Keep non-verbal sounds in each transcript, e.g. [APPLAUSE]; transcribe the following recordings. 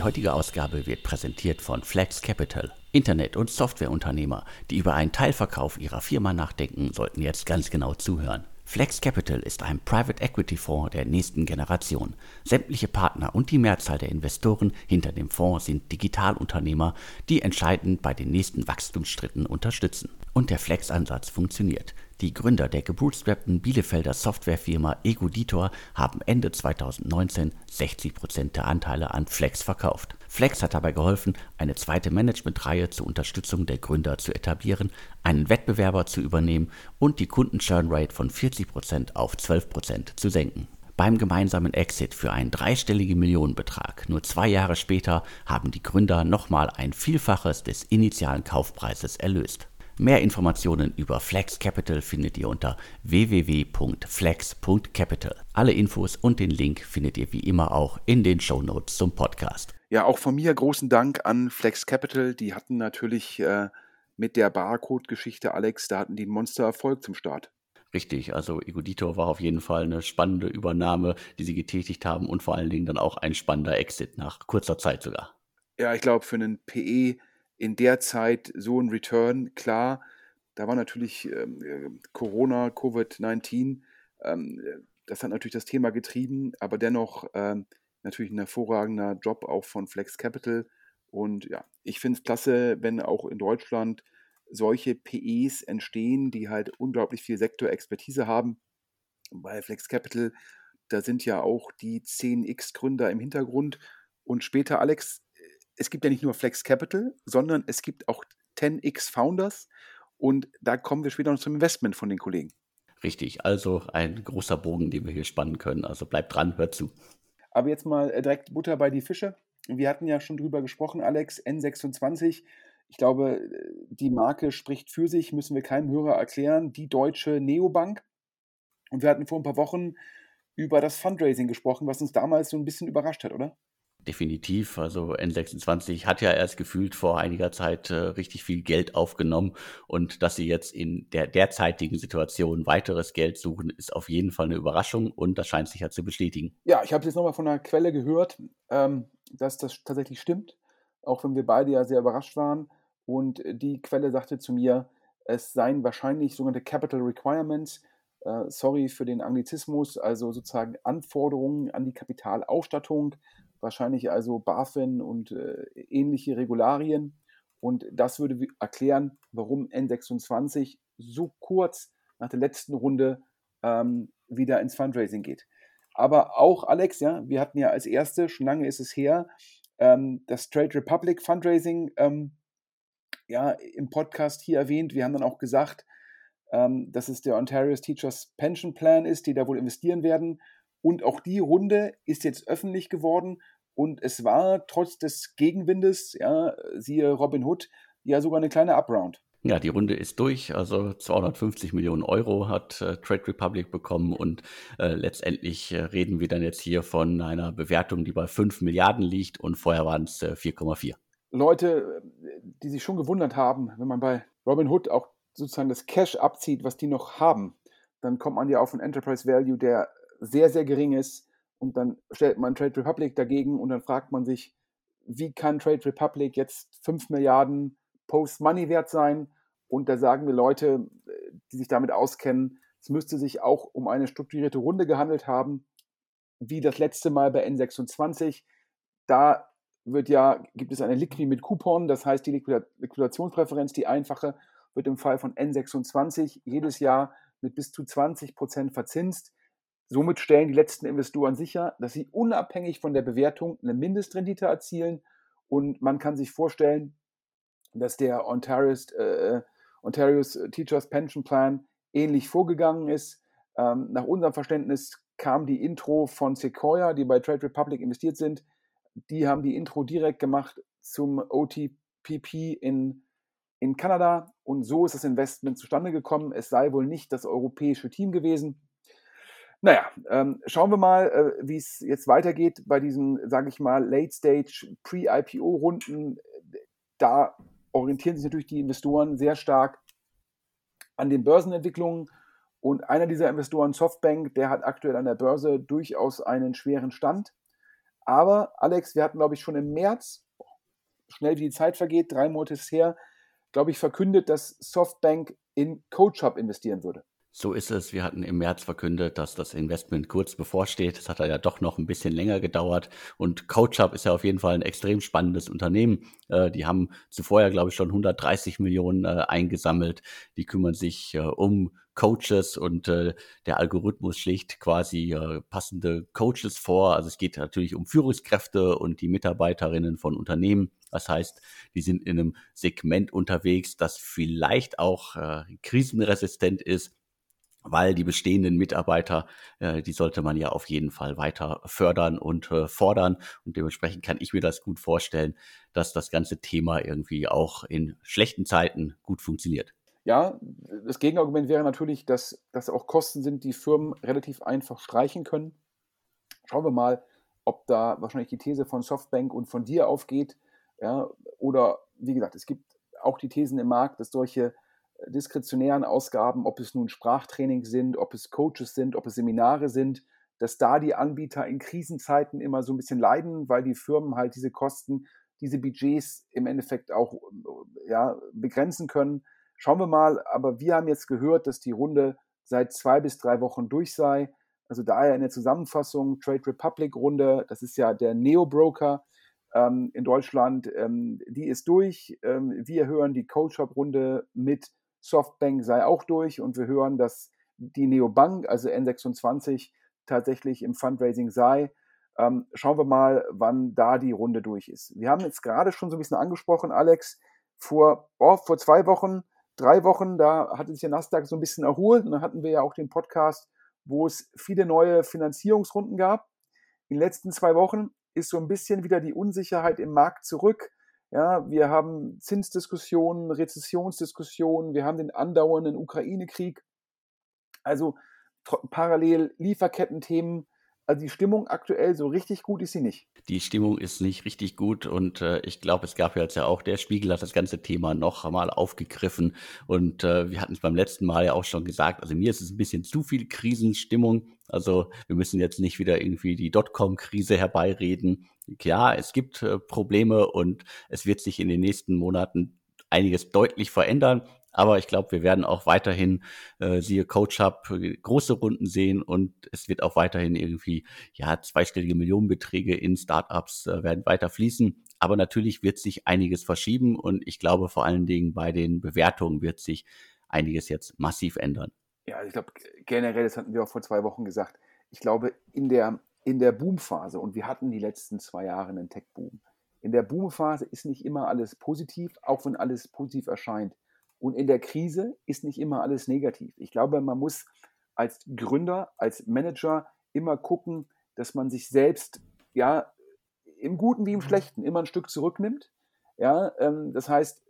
Die heutige Ausgabe wird präsentiert von Flex Capital. Internet- und Softwareunternehmer, die über einen Teilverkauf ihrer Firma nachdenken, sollten jetzt ganz genau zuhören. Flex Capital ist ein Private Equity Fonds der nächsten Generation. Sämtliche Partner und die Mehrzahl der Investoren hinter dem Fonds sind Digitalunternehmer, die entscheidend bei den nächsten Wachstumsschritten unterstützen. Und der Flex-Ansatz funktioniert. Die Gründer der gebootstrappten Bielefelder Softwarefirma Egoditor haben Ende 2019 60% der Anteile an Flex verkauft. Flex hat dabei geholfen, eine zweite Managementreihe zur Unterstützung der Gründer zu etablieren, einen Wettbewerber zu übernehmen und die Kunden-Churn-Rate von 40% auf 12% zu senken. Beim gemeinsamen Exit für einen dreistelligen Millionenbetrag nur zwei Jahre später haben die Gründer nochmal ein Vielfaches des initialen Kaufpreises erlöst. Mehr Informationen über Flex Capital findet ihr unter www.flex.capital. Alle Infos und den Link findet ihr wie immer auch in den Show Notes zum Podcast. Ja, auch von mir großen Dank an Flex Capital. Die hatten natürlich äh, mit der Barcode-Geschichte, Alex, da hatten die einen Monster-Erfolg zum Start. Richtig, also Egoditor war auf jeden Fall eine spannende Übernahme, die sie getätigt haben und vor allen Dingen dann auch ein spannender Exit nach kurzer Zeit sogar. Ja, ich glaube, für einen PE in der Zeit so ein Return, klar, da war natürlich ähm, äh, Corona, Covid-19, ähm, das hat natürlich das Thema getrieben, aber dennoch ähm, natürlich ein hervorragender Job auch von Flex Capital. Und ja, ich finde es klasse, wenn auch in Deutschland solche PEs entstehen, die halt unglaublich viel Sektorexpertise haben. Bei Flex Capital, da sind ja auch die 10x-Gründer im Hintergrund. Und später, Alex, es gibt ja nicht nur Flex Capital, sondern es gibt auch 10x Founders und da kommen wir später noch zum Investment von den Kollegen. Richtig, also ein großer Bogen, den wir hier spannen können. Also bleibt dran, hört zu. Aber jetzt mal äh, direkt Butter bei die Fische. Wir hatten ja schon drüber gesprochen, Alex, N26. Ich glaube, äh, die Marke spricht für sich, müssen wir keinem Hörer erklären. Die deutsche Neobank. Und wir hatten vor ein paar Wochen über das Fundraising gesprochen, was uns damals so ein bisschen überrascht hat, oder? Definitiv. Also N26 hat ja erst gefühlt vor einiger Zeit äh, richtig viel Geld aufgenommen und dass sie jetzt in der derzeitigen Situation weiteres Geld suchen, ist auf jeden Fall eine Überraschung und das scheint sich ja zu bestätigen. Ja, ich habe jetzt nochmal von einer Quelle gehört, ähm, dass das tatsächlich stimmt, auch wenn wir beide ja sehr überrascht waren. Und die Quelle sagte zu mir, es seien wahrscheinlich sogenannte Capital Requirements, äh, sorry für den Anglizismus, also sozusagen Anforderungen an die Kapitalausstattung wahrscheinlich also BaFin und äh, ähnliche Regularien. Und das würde erklären, warum N26 so kurz nach der letzten Runde ähm, wieder ins Fundraising geht. Aber auch Alex, ja, wir hatten ja als erste, schon lange ist es her, ähm, das Trade Republic Fundraising ähm, ja, im Podcast hier erwähnt. Wir haben dann auch gesagt, ähm, dass es der Ontario's Teachers Pension Plan ist, die da wohl investieren werden. Und auch die Runde ist jetzt öffentlich geworden und es war trotz des Gegenwindes, ja, siehe Robin Hood, ja sogar eine kleine Upround. Ja, die Runde ist durch. Also 250 Millionen Euro hat äh, Trade Republic bekommen und äh, letztendlich äh, reden wir dann jetzt hier von einer Bewertung, die bei 5 Milliarden liegt und vorher waren es 4,4. Leute, die sich schon gewundert haben, wenn man bei Robin Hood auch sozusagen das Cash abzieht, was die noch haben, dann kommt man ja auf einen Enterprise Value, der sehr, sehr gering ist. Und dann stellt man Trade Republic dagegen und dann fragt man sich, wie kann Trade Republic jetzt 5 Milliarden Post-Money wert sein? Und da sagen wir Leute, die sich damit auskennen, es müsste sich auch um eine strukturierte Runde gehandelt haben, wie das letzte Mal bei N26. Da wird ja, gibt es eine Liquid mit Coupon, das heißt die Liquidationspräferenz, die einfache, wird im Fall von N26 jedes Jahr mit bis zu 20 Prozent verzinst. Somit stellen die letzten Investoren sicher, dass sie unabhängig von der Bewertung eine Mindestrendite erzielen. Und man kann sich vorstellen, dass der Ontario's, äh, Ontario's Teachers Pension Plan ähnlich vorgegangen ist. Ähm, nach unserem Verständnis kam die Intro von Sequoia, die bei Trade Republic investiert sind. Die haben die Intro direkt gemacht zum OTPP in, in Kanada. Und so ist das Investment zustande gekommen. Es sei wohl nicht das europäische Team gewesen. Naja, ähm, schauen wir mal, äh, wie es jetzt weitergeht bei diesen, sage ich mal, Late-Stage Pre-IPO-Runden. Da orientieren sich natürlich die Investoren sehr stark an den Börsenentwicklungen. Und einer dieser Investoren, Softbank, der hat aktuell an der Börse durchaus einen schweren Stand. Aber Alex, wir hatten, glaube ich, schon im März, schnell wie die Zeit vergeht, drei Monate her, glaube ich, verkündet, dass Softbank in CoachHub investieren würde. So ist es. Wir hatten im März verkündet, dass das Investment kurz bevorsteht. Es hat ja doch noch ein bisschen länger gedauert. Und CoachUp ist ja auf jeden Fall ein extrem spannendes Unternehmen. Äh, die haben zuvor ja, glaube ich, schon 130 Millionen äh, eingesammelt. Die kümmern sich äh, um Coaches und äh, der Algorithmus schlägt quasi äh, passende Coaches vor. Also es geht natürlich um Führungskräfte und die Mitarbeiterinnen von Unternehmen. Das heißt, die sind in einem Segment unterwegs, das vielleicht auch äh, krisenresistent ist weil die bestehenden Mitarbeiter, äh, die sollte man ja auf jeden Fall weiter fördern und äh, fordern. Und dementsprechend kann ich mir das gut vorstellen, dass das ganze Thema irgendwie auch in schlechten Zeiten gut funktioniert. Ja, das Gegenargument wäre natürlich, dass das auch Kosten sind, die Firmen relativ einfach streichen können. Schauen wir mal, ob da wahrscheinlich die These von Softbank und von dir aufgeht. Ja, oder wie gesagt, es gibt auch die Thesen im Markt, dass solche diskretionären Ausgaben, ob es nun Sprachtrainings sind, ob es Coaches sind, ob es Seminare sind, dass da die Anbieter in Krisenzeiten immer so ein bisschen leiden, weil die Firmen halt diese Kosten, diese Budgets im Endeffekt auch ja, begrenzen können. Schauen wir mal, aber wir haben jetzt gehört, dass die Runde seit zwei bis drei Wochen durch sei. Also daher in der Zusammenfassung Trade Republic Runde, das ist ja der Neo-Broker ähm, in Deutschland, ähm, die ist durch. Ähm, wir hören die Coach-Up-Runde mit Softbank sei auch durch und wir hören, dass die Neobank, also N26, tatsächlich im Fundraising sei. Ähm, schauen wir mal, wann da die Runde durch ist. Wir haben jetzt gerade schon so ein bisschen angesprochen, Alex, vor, oh, vor zwei Wochen, drei Wochen, da hatte sich der Nasdaq so ein bisschen erholt und dann hatten wir ja auch den Podcast, wo es viele neue Finanzierungsrunden gab. In den letzten zwei Wochen ist so ein bisschen wieder die Unsicherheit im Markt zurück. Ja, wir haben Zinsdiskussionen, Rezessionsdiskussionen, wir haben den andauernden Ukraine-Krieg. Also parallel Lieferkettenthemen. Also die Stimmung aktuell so richtig gut ist sie nicht. Die Stimmung ist nicht richtig gut und äh, ich glaube, es gab ja jetzt ja auch, der Spiegel hat das ganze Thema noch einmal aufgegriffen und äh, wir hatten es beim letzten Mal ja auch schon gesagt, also mir ist es ein bisschen zu viel Krisenstimmung. Also wir müssen jetzt nicht wieder irgendwie die Dotcom-Krise herbeireden. Klar, es gibt äh, Probleme und es wird sich in den nächsten Monaten einiges deutlich verändern. Aber ich glaube, wir werden auch weiterhin, äh, siehe Coach Hub, große Runden sehen und es wird auch weiterhin irgendwie, ja, zweistellige Millionenbeträge in Startups äh, werden weiter fließen. Aber natürlich wird sich einiges verschieben und ich glaube vor allen Dingen bei den Bewertungen wird sich einiges jetzt massiv ändern. Ja, also ich glaube generell, das hatten wir auch vor zwei Wochen gesagt, ich glaube in der, in der Boomphase und wir hatten die letzten zwei Jahre einen Tech-Boom. In der Boomphase ist nicht immer alles positiv, auch wenn alles positiv erscheint. Und in der Krise ist nicht immer alles negativ. Ich glaube, man muss als Gründer, als Manager immer gucken, dass man sich selbst, ja, im Guten wie im mhm. Schlechten immer ein Stück zurücknimmt. Ja, ähm, das heißt,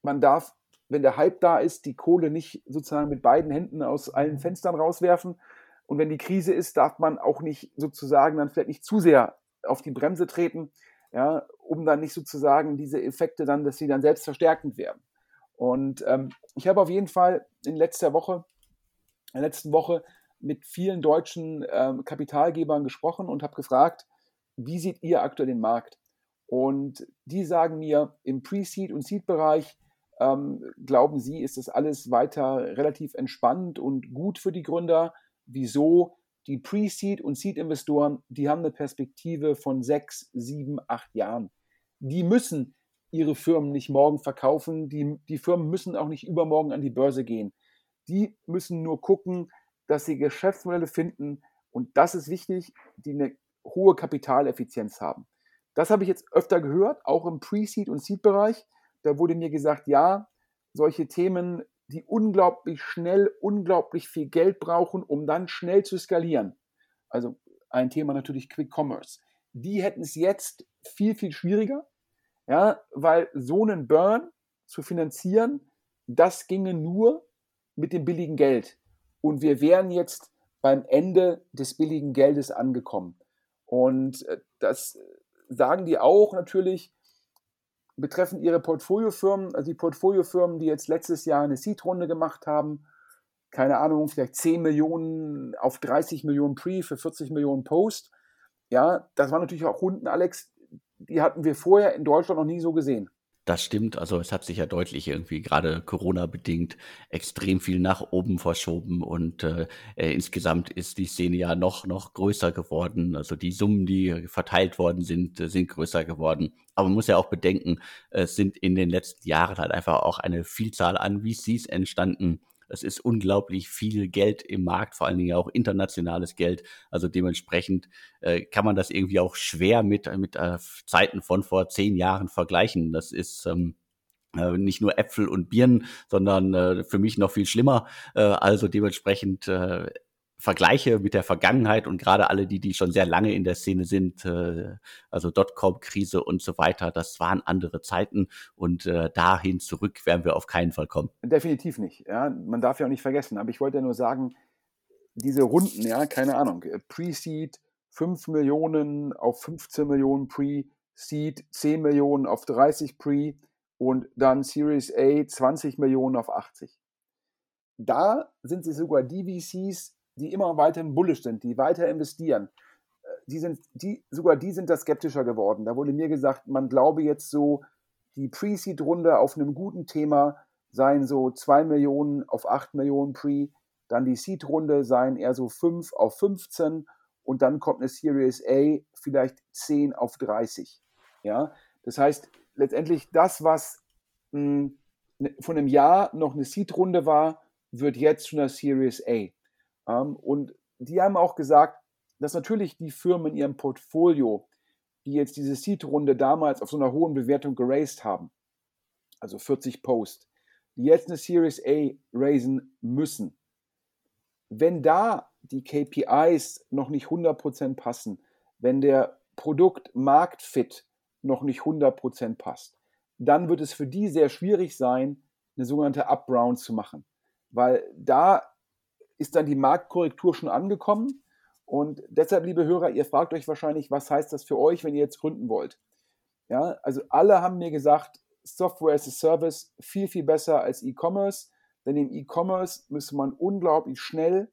man darf, wenn der Hype da ist, die Kohle nicht sozusagen mit beiden Händen aus allen mhm. Fenstern rauswerfen. Und wenn die Krise ist, darf man auch nicht sozusagen dann vielleicht nicht zu sehr auf die Bremse treten, ja, um dann nicht sozusagen diese Effekte dann, dass sie dann selbst verstärkend werden. Und ähm, ich habe auf jeden Fall in letzter Woche, in der letzten Woche mit vielen deutschen ähm, Kapitalgebern gesprochen und habe gefragt, wie seht ihr aktuell den Markt? Und die sagen mir, im Pre-Seed- und Seed-Bereich ähm, glauben sie, ist das alles weiter relativ entspannt und gut für die Gründer. Wieso? Die Pre-Seed- und Seed-Investoren, die haben eine Perspektive von sechs, sieben, acht Jahren. Die müssen ihre Firmen nicht morgen verkaufen. Die, die Firmen müssen auch nicht übermorgen an die Börse gehen. Die müssen nur gucken, dass sie Geschäftsmodelle finden, und das ist wichtig, die eine hohe Kapitaleffizienz haben. Das habe ich jetzt öfter gehört, auch im Pre-Seed- und Seed-Bereich. Da wurde mir gesagt, ja, solche Themen, die unglaublich schnell, unglaublich viel Geld brauchen, um dann schnell zu skalieren. Also ein Thema natürlich Quick Commerce. Die hätten es jetzt viel, viel schwieriger, ja, weil so einen Burn zu finanzieren, das ginge nur mit dem billigen Geld. Und wir wären jetzt beim Ende des billigen Geldes angekommen. Und äh, das sagen die auch natürlich betreffend ihre Portfoliofirmen, also die Portfoliofirmen, die jetzt letztes Jahr eine Seed-Runde gemacht haben, keine Ahnung, vielleicht 10 Millionen auf 30 Millionen Pre für 40 Millionen Post. Ja, das waren natürlich auch Runden, Alex, die hatten wir vorher in Deutschland noch nie so gesehen. Das stimmt. Also es hat sich ja deutlich irgendwie gerade Corona-bedingt extrem viel nach oben verschoben und äh, äh, insgesamt ist die Szene ja noch, noch größer geworden. Also die Summen, die verteilt worden sind, äh, sind größer geworden. Aber man muss ja auch bedenken, es sind in den letzten Jahren halt einfach auch eine Vielzahl an VCs entstanden, es ist unglaublich viel Geld im Markt, vor allen Dingen auch internationales Geld. Also dementsprechend äh, kann man das irgendwie auch schwer mit, mit äh, Zeiten von vor zehn Jahren vergleichen. Das ist ähm, äh, nicht nur Äpfel und Birnen, sondern äh, für mich noch viel schlimmer. Äh, also dementsprechend äh, Vergleiche mit der Vergangenheit und gerade alle die, die schon sehr lange in der Szene sind, äh, also Dotcom-Krise und so weiter, das waren andere Zeiten und äh, dahin zurück werden wir auf keinen Fall kommen. Definitiv nicht. Ja, man darf ja auch nicht vergessen. Aber ich wollte ja nur sagen, diese Runden, ja, keine Ahnung, äh, Pre-Seed 5 Millionen auf 15 Millionen Pre-Seed, 10 Millionen auf 30 Pre und dann Series A 20 Millionen auf 80. Da sind sie sogar die VCs, die immer weiterhin bullish sind, die weiter investieren, äh, die sind, die, sogar die sind da skeptischer geworden. Da wurde mir gesagt, man glaube jetzt so, die Pre-Seed-Runde auf einem guten Thema seien so 2 Millionen auf 8 Millionen Pre, dann die Seed-Runde seien eher so 5 auf 15 und dann kommt eine Series A vielleicht 10 auf 30. Ja, das heißt, letztendlich das, was mh, hm, ne, von einem Jahr noch eine Seed-Runde war, wird jetzt schon eine Series A. Ähm, und die haben auch gesagt, dass natürlich die Firmen in ihrem Portfolio, die jetzt diese Seed-Runde damals auf so einer hohen Bewertung geraced haben, also 40 Post, die jetzt eine Series A raisen müssen, wenn da die KPIs noch nicht 100% passen, wenn der Produkt-Marktfit noch nicht 100% passt, dann wird es für die sehr schwierig sein, eine sogenannte Up-Round zu machen. Weil da ist dann die Marktkorrektur schon angekommen. Und deshalb, liebe Hörer, ihr fragt euch wahrscheinlich, was heißt das für euch, wenn ihr jetzt gründen wollt? Ja, also alle haben mir gesagt, Software as a Service viel, viel besser als E-Commerce, denn im E-Commerce müsste man unglaublich schnell,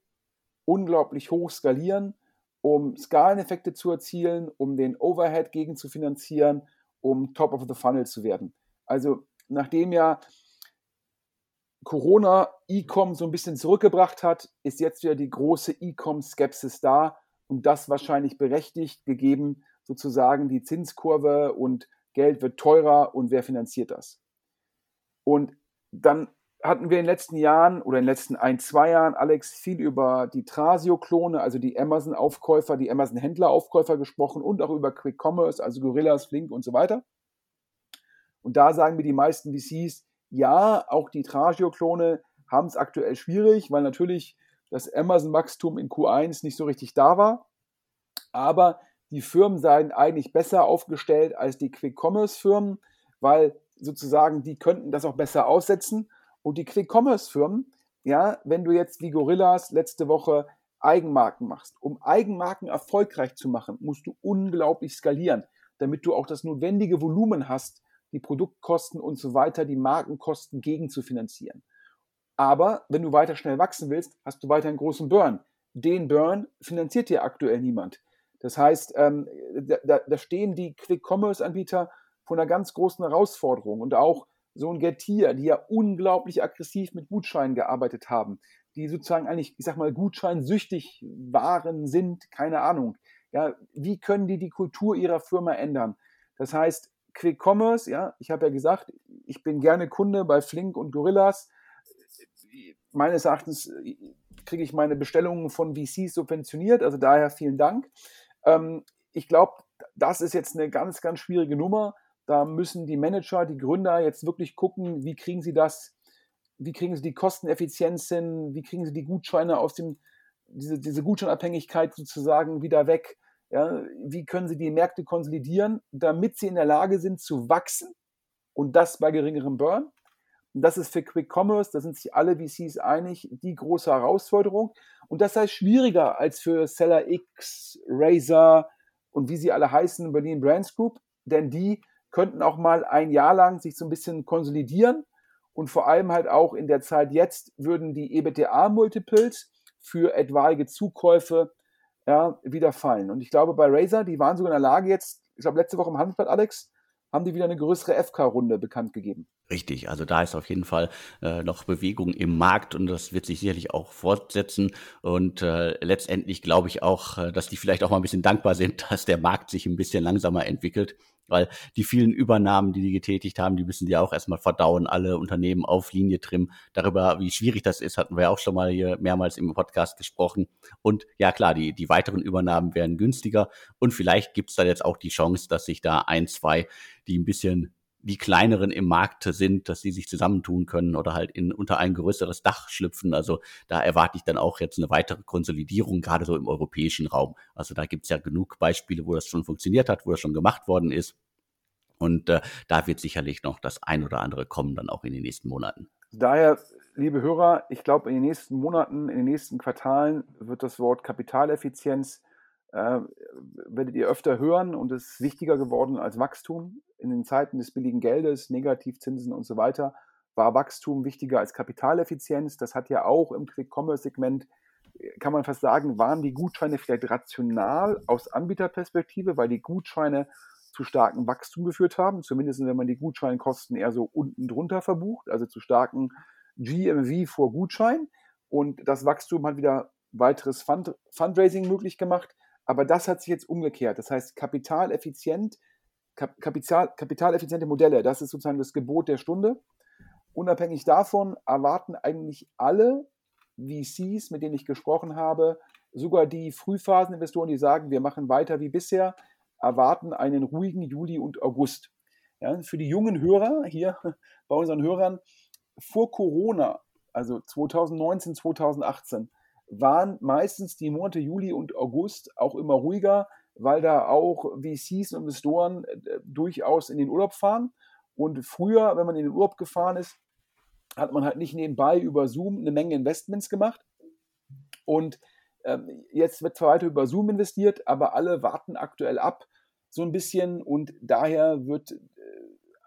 unglaublich hoch skalieren, um Skaleneffekte zu erzielen, um den Overhead gegen zu finanzieren, um Top of the Funnel zu werden. Also nachdem ja Corona E-Com so ein bisschen zurückgebracht hat, ist jetzt wieder die große E-Com-Skepsis da und das wahrscheinlich berechtigt, gegeben sozusagen die Zinskurve und Geld wird teurer und wer finanziert das? Und dann hatten wir in den letzten Jahren oder in den letzten ein, zwei Jahren, Alex, viel über die Trasio-Klone, also die Amazon-Aufkäufer, die Amazon-Händler-Aufkäufer gesprochen und auch über Quick Commerce, also Gorillas, Flink und so weiter. Und da sagen mir die meisten VCs, ja, auch die Tragio-Klone haben es aktuell schwierig, weil natürlich das Amazon-Wachstum in Q1 nicht so richtig da war. Aber die Firmen seien eigentlich besser aufgestellt als die Quick-Commerce-Firmen, weil sozusagen die könnten das auch besser aussetzen. Und die Quick-Commerce-Firmen, ja, wenn du jetzt wie Gorillas letzte Woche Eigenmarken machst, um Eigenmarken erfolgreich zu machen, musst du unglaublich skalieren, damit du auch das notwendige Volumen hast, die Produktkosten und so weiter, die Markenkosten gegen zu finanzieren. Aber wenn du weiter schnell wachsen willst, hast du weiter einen großen Burn. Den Burn finanziert dir aktuell niemand. Das heißt, ähm, da, da, stehen die Quick-Commerce-Anbieter vor einer ganz großen Herausforderung und auch so ein Getir, die ja unglaublich aggressiv mit Gutscheinen gearbeitet haben, die sozusagen eigentlich, ich sag mal, gutscheinsüchtig waren, sind, keine Ahnung. Ja, wie können die die Kultur ihrer Firma ändern? Das heißt, Quick Commerce, ja, ich habe ja gesagt, ich bin gerne Kunde bei Flink und Gorillas. Meines Erachtens äh, kriege ich meine Bestellungen von VCs subventioniert, also daher vielen Dank. Ähm, ich glaube, das ist jetzt eine ganz, ganz schwierige Nummer. Da müssen die Manager, die Gründer jetzt wirklich gucken, wie kriegen sie das, wie kriegen sie die Kosteneffizienz hin, wie kriegen sie die Gutscheine aus dem, diese, diese Gutscheinabhängigkeit sozusagen wieder weg ja, wie können sie die Märkte konsolidieren, damit sie in der Lage sind zu wachsen und das bei geringerem Burn? Und das ist für Quick Commerce, da sind sich alle VCs einig, die große Herausforderung. Und das heißt schwieriger als für Seller X, Razer und wie sie alle heißen, Berlin Brands Group, denn die könnten auch mal ein Jahr lang sich so ein bisschen konsolidieren und vor allem halt auch in der Zeit jetzt würden die EBTA-Multiples für etwaige Zukäufe ja, wieder fallen. Und ich glaube, bei Razer, die waren sogar in der Lage jetzt, ich glaube, letzte Woche im Handelsblatt, Alex, haben die wieder eine größere FK-Runde bekannt gegeben. Richtig, also da ist auf jeden Fall äh, noch Bewegung im Markt und das wird sich sicherlich auch fortsetzen. Und äh, letztendlich glaube ich auch, äh, dass die vielleicht auch mal ein bisschen dankbar sind, [LAUGHS] dass der Markt sich ein bisschen langsamer entwickelt weil die vielen Übernahmen, die die getätigt haben, die müssen die auch erstmal verdauen, alle Unternehmen auf Linie trimmen. Darüber, wie schwierig das ist, hatten wir ja auch schon mal hier mehrmals im Podcast gesprochen. Und ja klar, die, die weiteren Übernahmen werden günstiger und vielleicht gibt es da jetzt auch die Chance, dass sich da ein, zwei, die ein bisschen die kleineren im Markt sind, dass sie sich zusammentun können oder halt in unter ein größeres Dach schlüpfen. Also da erwarte ich dann auch jetzt eine weitere Konsolidierung, gerade so im europäischen Raum. Also da gibt es ja genug Beispiele, wo das schon funktioniert hat, wo das schon gemacht worden ist. Und äh, da wird sicherlich noch das ein oder andere kommen, dann auch in den nächsten Monaten. Daher, liebe Hörer, ich glaube, in den nächsten Monaten, in den nächsten Quartalen wird das Wort Kapitaleffizienz äh, werdet ihr öfter hören und ist wichtiger geworden als Wachstum. In den Zeiten des billigen Geldes, Negativzinsen und so weiter war Wachstum wichtiger als Kapitaleffizienz. Das hat ja auch im Quick-Commerce-Segment, kann man fast sagen, waren die Gutscheine vielleicht rational aus Anbieterperspektive, weil die Gutscheine zu starkem Wachstum geführt haben, zumindest wenn man die Gutscheinkosten eher so unten drunter verbucht, also zu starken GMV vor Gutschein. Und das Wachstum hat wieder weiteres Fund Fundraising möglich gemacht. Aber das hat sich jetzt umgekehrt. Das heißt, kapitaleffizient, Kapital, kapitaleffiziente Modelle, das ist sozusagen das Gebot der Stunde. Unabhängig davon erwarten eigentlich alle VCs, mit denen ich gesprochen habe, sogar die Frühphaseninvestoren, die sagen, wir machen weiter wie bisher, erwarten einen ruhigen Juli und August. Ja, für die jungen Hörer hier bei unseren Hörern, vor Corona, also 2019, 2018, waren meistens die Monate Juli und August auch immer ruhiger, weil da auch VCs und Investoren äh, durchaus in den Urlaub fahren. Und früher, wenn man in den Urlaub gefahren ist, hat man halt nicht nebenbei über Zoom eine Menge Investments gemacht. Und ähm, jetzt wird zwar weiter über Zoom investiert, aber alle warten aktuell ab so ein bisschen und daher wird, äh,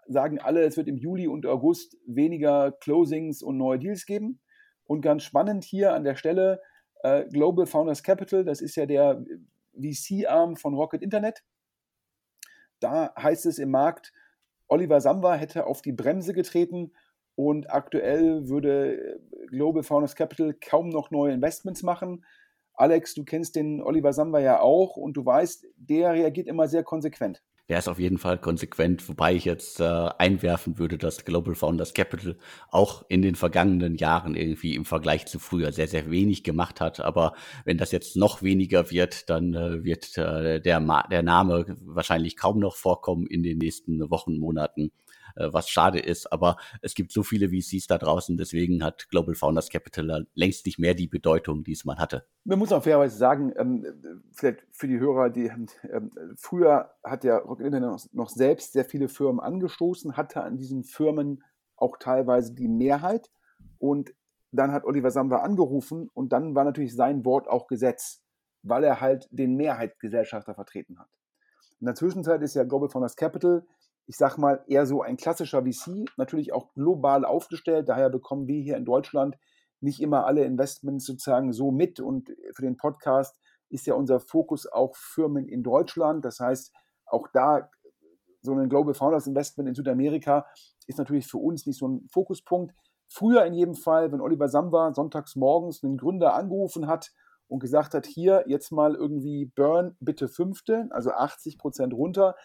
sagen alle, es wird im Juli und August weniger Closings und neue Deals geben. Und ganz spannend hier an der Stelle, äh, Global Founders Capital, das ist ja der VC-Arm von Rocket Internet. Da heißt es im Markt, Oliver Samba hätte auf die Bremse getreten und aktuell würde äh, Global Founders Capital kaum noch neue Investments machen. Alex, du kennst den Oliver Samba ja auch und du weißt, der reagiert immer sehr konsequent der ist auf jeden Fall konsequent, wobei ich jetzt äh, einwerfen würde, dass Global Founders Capital auch in den vergangenen Jahren irgendwie im Vergleich zu früher sehr, sehr wenig gemacht hat. Aber wenn das jetzt noch weniger wird, dann äh, wird äh, der, der Name wahrscheinlich kaum noch vorkommen in den nächsten Wochen, Monaten. Äh, was schade ist. Aber es gibt so viele VCs da draußen, deswegen hat Global Founders Capital längst nicht mehr die Bedeutung, die es mal hatte. Man muss auch fairerweise sagen, ähm, vielleicht für die Hörer, die ähm, früher hat ja Rocket Internet noch, noch selbst sehr viele Firmen angestoßen, hatte an diesen Firmen auch teilweise die Mehrheit und dann hat Oliver Samba angerufen und dann war natürlich sein Wort auch Gesetz, weil er halt den Mehrheitsgesellschafter vertreten hat. In der Zwischenzeit ist ja Global Founders Capital ich sag mal, eher so ein klassischer VC, natürlich auch global aufgestellt. Daher bekommen wir hier in Deutschland nicht immer alle Investments sozusagen so mit. Und für den Podcast ist ja unser Fokus auch Firmen in Deutschland. Das heißt, auch da so ein Global Founders Investment in Südamerika ist natürlich für uns nicht so ein Fokuspunkt. Früher in jedem Fall, wenn Oliver Samba sonntags morgens einen Gründer angerufen hat und gesagt hat, hier jetzt mal irgendwie Burn bitte fünfte, also 80 Prozent runter,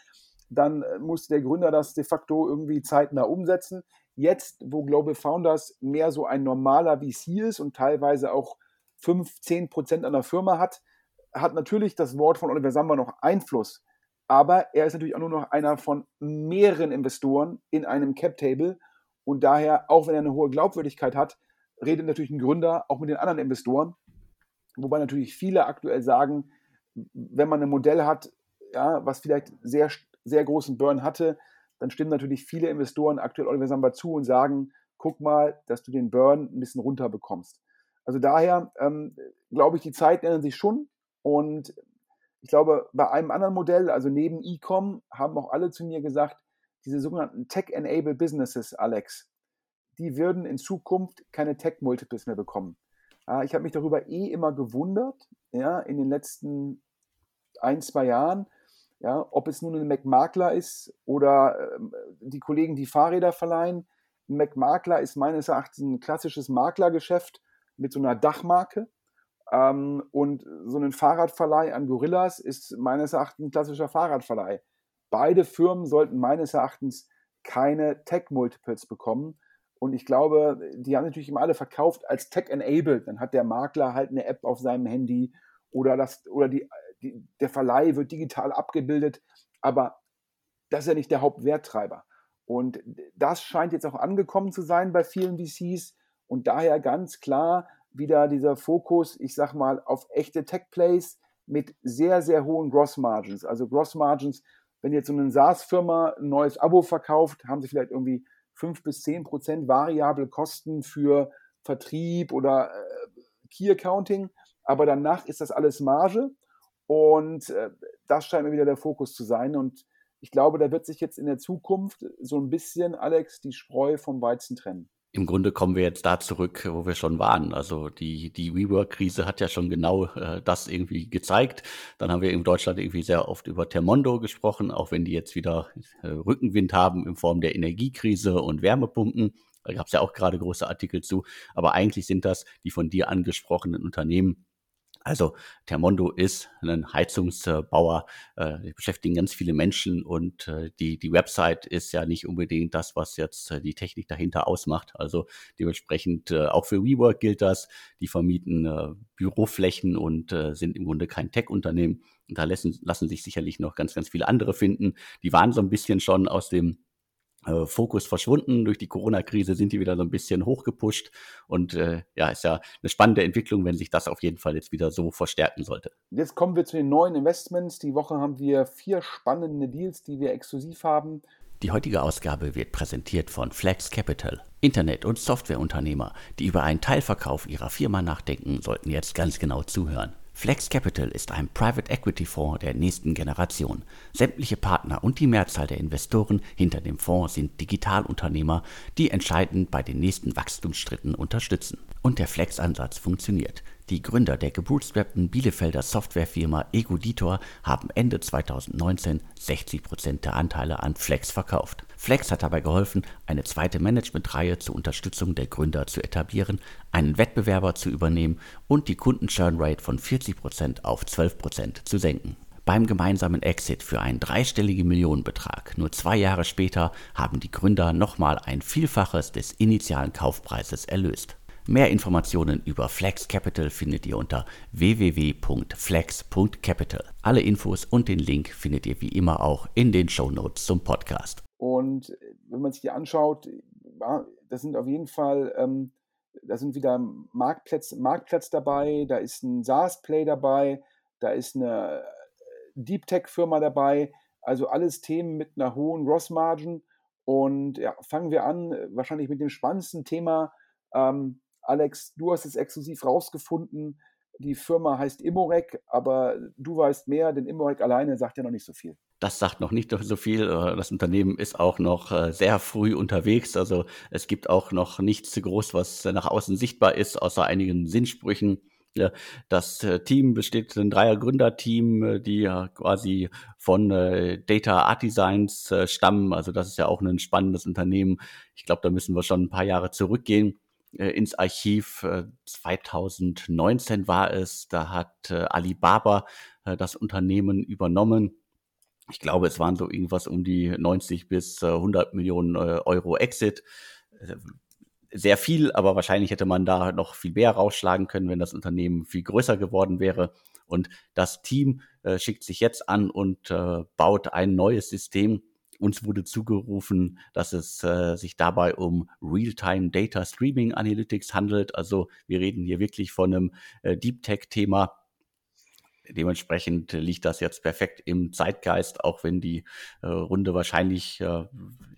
dann äh, musste der Gründer das de facto irgendwie zeitnah umsetzen. Jetzt, wo Global Founders mehr so ein normaler VC ist und teilweise auch 5, 10 Prozent an der Firma hat, hat natürlich das Wort von Oliver Samba noch Einfluss. Aber er ist natürlich auch nur noch einer von mehreren Investoren in einem Cap-Table. Und daher, auch wenn er eine hohe Glaubwürdigkeit hat, redet natürlich ein Gründer auch mit den anderen Investoren. Wobei natürlich viele aktuell sagen, wenn man ein Modell hat, ja, was vielleicht sehr sehr großen Burn hatte, dann stimmen natürlich viele Investoren aktuell Oliver Samba zu und sagen, guck mal, dass du den Burn ein bisschen runter bekommst. Also daher ähm, glaube ich, die Zeiten ändern sich schon und ich glaube, bei einem anderen Modell, also neben E-Com, haben auch alle zu mir gesagt, diese sogenannten Tech-Enabled Businesses, Alex, die würden in Zukunft keine Tech-Multiples mehr bekommen. Ja, ich habe mich darüber eh immer gewundert, ja, in den letzten ein, zwei Jahren, ja, ob es nun ein McMakler ist oder äh, die Kollegen, die Fahrräder verleihen. Ein McMakler ist meines Erachtens ein klassisches Maklergeschäft mit so einer Dachmarke. Ähm, und so ein Fahrradverleih an Gorillas ist meines Erachtens ein klassischer Fahrradverleih. Beide Firmen sollten meines Erachtens keine Tech-Multiples bekommen. Und ich glaube, die haben natürlich immer alle verkauft als Tech-enabled. Dann hat der Makler halt eine App auf seinem Handy oder, das, oder die, die, der Verleih wird digital abgebildet. Aber das ist ja nicht der Hauptwerttreiber. Und das scheint jetzt auch angekommen zu sein bei vielen VCs. Und daher ganz klar wieder dieser Fokus, ich sag mal, auf echte Tech-Plays mit sehr, sehr hohen Gross-Margins. Also Gross-Margins, wenn jetzt so eine SaaS-Firma ein neues Abo verkauft, haben sie vielleicht irgendwie 5 bis 10 Prozent variable Kosten für Vertrieb oder äh, Key Accounting, aber danach ist das alles Marge und äh, das scheint mir wieder der Fokus zu sein und ich glaube, da wird sich jetzt in der Zukunft so ein bisschen, Alex, die Spreu vom Weizen trennen im Grunde kommen wir jetzt da zurück, wo wir schon waren. Also die, die WeWork-Krise hat ja schon genau äh, das irgendwie gezeigt. Dann haben wir in Deutschland irgendwie sehr oft über Termondo gesprochen, auch wenn die jetzt wieder äh, Rückenwind haben in Form der Energiekrise und Wärmepumpen. Da gab es ja auch gerade große Artikel zu. Aber eigentlich sind das die von dir angesprochenen Unternehmen, also Termondo ist ein Heizungsbauer, äh, die beschäftigen ganz viele Menschen und äh, die, die Website ist ja nicht unbedingt das, was jetzt äh, die Technik dahinter ausmacht. Also dementsprechend auch für WeWork gilt das. Die vermieten Büroflächen und sind im Grunde kein Tech-Unternehmen. Da lassen, lassen sich sicherlich noch ganz, ganz viele andere finden. Die waren so ein bisschen schon aus dem äh, Fokus verschwunden. Durch die Corona-Krise sind die wieder so ein bisschen hochgepusht. Und äh, ja, ist ja eine spannende Entwicklung, wenn sich das auf jeden Fall jetzt wieder so verstärken sollte. Jetzt kommen wir zu den neuen Investments. Die Woche haben wir vier spannende Deals, die wir exklusiv haben. Die heutige Ausgabe wird präsentiert von Flex Capital. Internet- und Softwareunternehmer, die über einen Teilverkauf ihrer Firma nachdenken, sollten jetzt ganz genau zuhören. Flex Capital ist ein Private Equity Fonds der nächsten Generation. Sämtliche Partner und die Mehrzahl der Investoren hinter dem Fonds sind Digitalunternehmer, die entscheidend bei den nächsten Wachstumsschritten unterstützen. Und der Flex-Ansatz funktioniert. Die Gründer der gebootstrappten Bielefelder Softwarefirma Egoditor haben Ende 2019 60 Prozent der Anteile an Flex verkauft. Flex hat dabei geholfen, eine zweite Managementreihe zur Unterstützung der Gründer zu etablieren, einen Wettbewerber zu übernehmen und die Kunden-Churn-Rate von 40 Prozent auf 12 Prozent zu senken. Beim gemeinsamen Exit für einen dreistelligen Millionenbetrag nur zwei Jahre später haben die Gründer nochmal ein Vielfaches des initialen Kaufpreises erlöst. Mehr Informationen über Flex Capital findet ihr unter www.flex.capital. Alle Infos und den Link findet ihr wie immer auch in den Show Notes zum Podcast. Und wenn man sich die anschaut, das sind auf jeden Fall, ähm, da sind wieder Marktplatz, Marktplatz dabei, da ist ein SaaS-Play dabei, da ist eine Deep Tech-Firma dabei, also alles Themen mit einer hohen Gross-Margin. Und ja, fangen wir an, wahrscheinlich mit dem spannendsten Thema. Ähm, Alex, du hast es exklusiv rausgefunden. Die Firma heißt Immorec, aber du weißt mehr, denn Immorec alleine sagt ja noch nicht so viel. Das sagt noch nicht so viel. Äh, das Unternehmen ist auch noch äh, sehr früh unterwegs. Also es gibt auch noch nichts zu groß, was nach außen sichtbar ist, außer einigen Sinnsprüchen. Das äh, Team besteht ein Dreier-Gründerteam, die quasi von Data Art Designs stammen. Also das ist ja auch ein spannendes Unternehmen. Ich glaube, da müssen wir schon ein paar Jahre zurückgehen ins Archiv. Äh, 2019 war es, da hat äh, Alibaba äh, das Unternehmen übernommen. Ich glaube, es waren so irgendwas um die 90 bis 100 äh, Millionen äh, Euro Exit. Sehr viel, aber wahrscheinlich hätte man da noch viel mehr rausschlagen können, wenn das Unternehmen viel größer geworden wäre. Und das Team schickt sich jetzt an und baut ein neues System, uns wurde zugerufen, dass es äh, sich dabei um Real-Time Data Streaming Analytics handelt. Also wir reden hier wirklich von einem äh, Deep Tech-Thema. Dementsprechend liegt das jetzt perfekt im Zeitgeist, auch wenn die äh, Runde wahrscheinlich äh,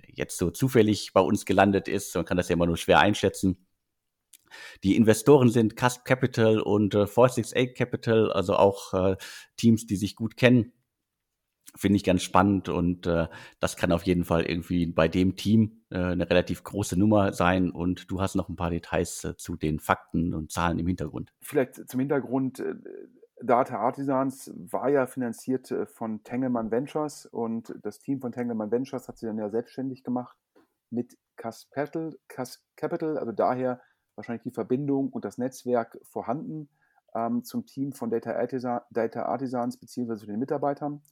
jetzt so zufällig bei uns gelandet ist. Man kann das ja immer nur schwer einschätzen. Die Investoren sind Cusp Capital und äh, 468 Capital, also auch äh, Teams, die sich gut kennen finde ich ganz spannend und äh, das kann auf jeden Fall irgendwie bei dem Team äh, eine relativ große Nummer sein und du hast noch ein paar Details äh, zu den Fakten und Zahlen im Hintergrund. Vielleicht zum Hintergrund, äh, Data Artisans war ja finanziert äh, von Tengelmann Ventures und das Team von Tengelmann Ventures hat sich dann ja selbstständig gemacht mit Capital, Capital also daher wahrscheinlich die Verbindung und das Netzwerk vorhanden ähm, zum Team von Data, Artisan, Data Artisans beziehungsweise zu den Mitarbeitern.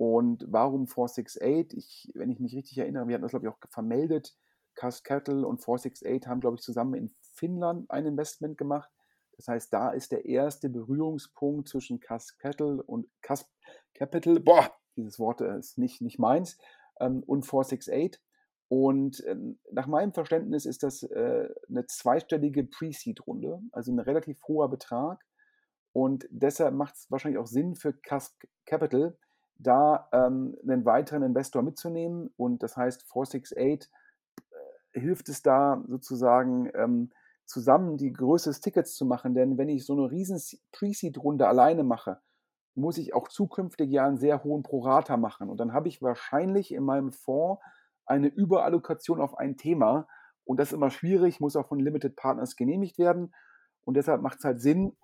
Und warum 468? Ich, wenn ich mich richtig erinnere, wir hatten das, glaube ich, auch vermeldet. Cas Cattle und 468 haben, glaube ich, zusammen in Finnland ein Investment gemacht. Das heißt, da ist der erste Berührungspunkt zwischen Cas Cattle und Cas Capital. Boah, dieses Wort äh, ist nicht, nicht meins. Ähm, und 468. Und ähm, nach meinem Verständnis ist das äh, eine zweistellige Pre-Seed-Runde, also ein relativ hoher Betrag. Und deshalb macht es wahrscheinlich auch Sinn für Cas Capital, da ähm, einen weiteren Investor mitzunehmen. Und das heißt, 468 äh, hilft es da sozusagen ähm, zusammen die Größe des Tickets zu machen. Denn wenn ich so eine riesen Pre-Seed-Runde alleine mache, muss ich auch zukünftig ja einen sehr hohen Prorata machen. Und dann habe ich wahrscheinlich in meinem Fonds eine Überallokation auf ein Thema. Und das ist immer schwierig, muss auch von Limited Partners genehmigt werden. Und deshalb macht es halt Sinn,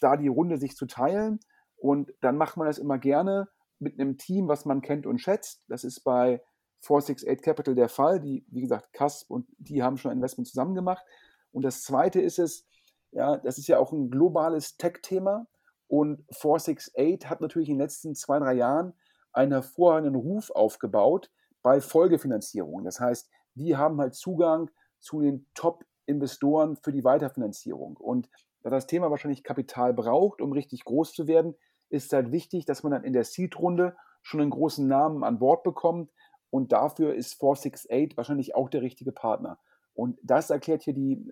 da die Runde sich zu teilen. Und dann macht man das immer gerne mit einem Team, was man kennt und schätzt. Das ist bei 468 Capital der Fall. Die, wie gesagt, CASP und die haben schon ein Investment zusammen gemacht. Und das zweite ist es, ja, das ist ja auch ein globales Tech-Thema. Und 468 hat natürlich in den letzten zwei, drei Jahren einen hervorragenden Ruf aufgebaut bei Folgefinanzierungen. Das heißt, die haben halt Zugang zu den Top-Investoren für die Weiterfinanzierung. Und da das Thema wahrscheinlich Kapital braucht, um richtig groß zu werden, ist halt wichtig, dass man dann in der Seed-Runde schon einen großen Namen an Bord bekommt. Und dafür ist 468 wahrscheinlich auch der richtige Partner. Und das erklärt hier die,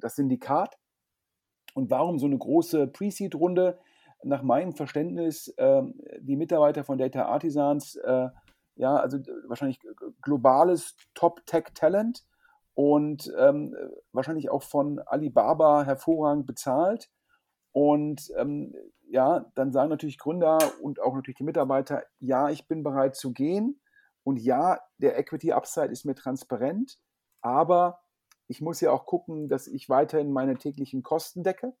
das Syndikat. Und warum so eine große Pre-Seed-Runde? Nach meinem Verständnis, äh, die Mitarbeiter von Data Artisans, äh, ja, also wahrscheinlich globales Top-Tech-Talent und ähm, wahrscheinlich auch von Alibaba hervorragend bezahlt. Und ähm, ja, dann sagen natürlich Gründer und auch natürlich die Mitarbeiter, ja, ich bin bereit zu gehen und ja, der Equity Upside ist mir transparent, aber ich muss ja auch gucken, dass ich weiterhin meine täglichen Kosten decke.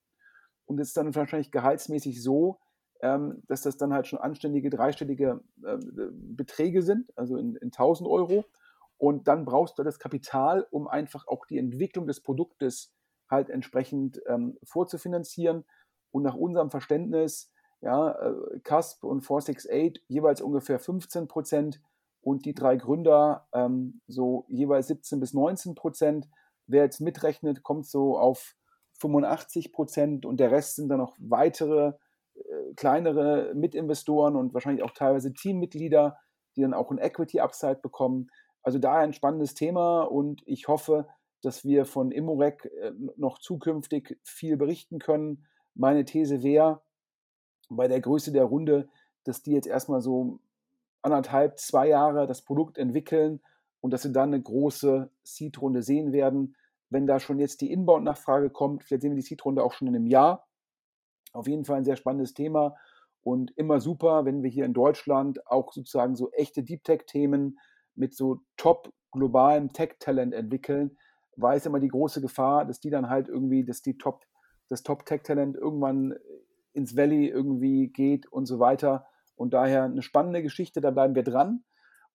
Und es ist dann wahrscheinlich gehaltsmäßig so, ähm, dass das dann halt schon anständige dreistellige äh, Beträge sind, also in, in 1000 Euro. Und dann brauchst du das Kapital, um einfach auch die Entwicklung des Produktes halt entsprechend ähm, vorzufinanzieren. Und nach unserem Verständnis, ja, äh, CASP und 468 jeweils ungefähr 15 Prozent und die drei Gründer ähm, so jeweils 17 bis 19 Prozent. Wer jetzt mitrechnet, kommt so auf 85 Prozent und der Rest sind dann noch weitere äh, kleinere Mitinvestoren und wahrscheinlich auch teilweise Teammitglieder, die dann auch ein Equity Upside bekommen. Also daher ein spannendes Thema und ich hoffe, dass wir von Immorec äh, noch zukünftig viel berichten können meine These wäre, bei der Größe der Runde, dass die jetzt erstmal so anderthalb, zwei Jahre das Produkt entwickeln und dass sie dann eine große Seed-Runde sehen werden. Wenn da schon jetzt die Inbound-Nachfrage kommt, vielleicht sehen wir die Seed-Runde auch schon in einem Jahr. Auf jeden Fall ein sehr spannendes Thema und immer super, wenn wir hier in Deutschland auch sozusagen so echte Deep Tech-Themen mit so top globalem Tech-Talent entwickeln, weil es immer die große Gefahr, dass die dann halt irgendwie, dass die Top das Top-Tech-Talent irgendwann ins Valley irgendwie geht und so weiter. Und daher eine spannende Geschichte, da bleiben wir dran.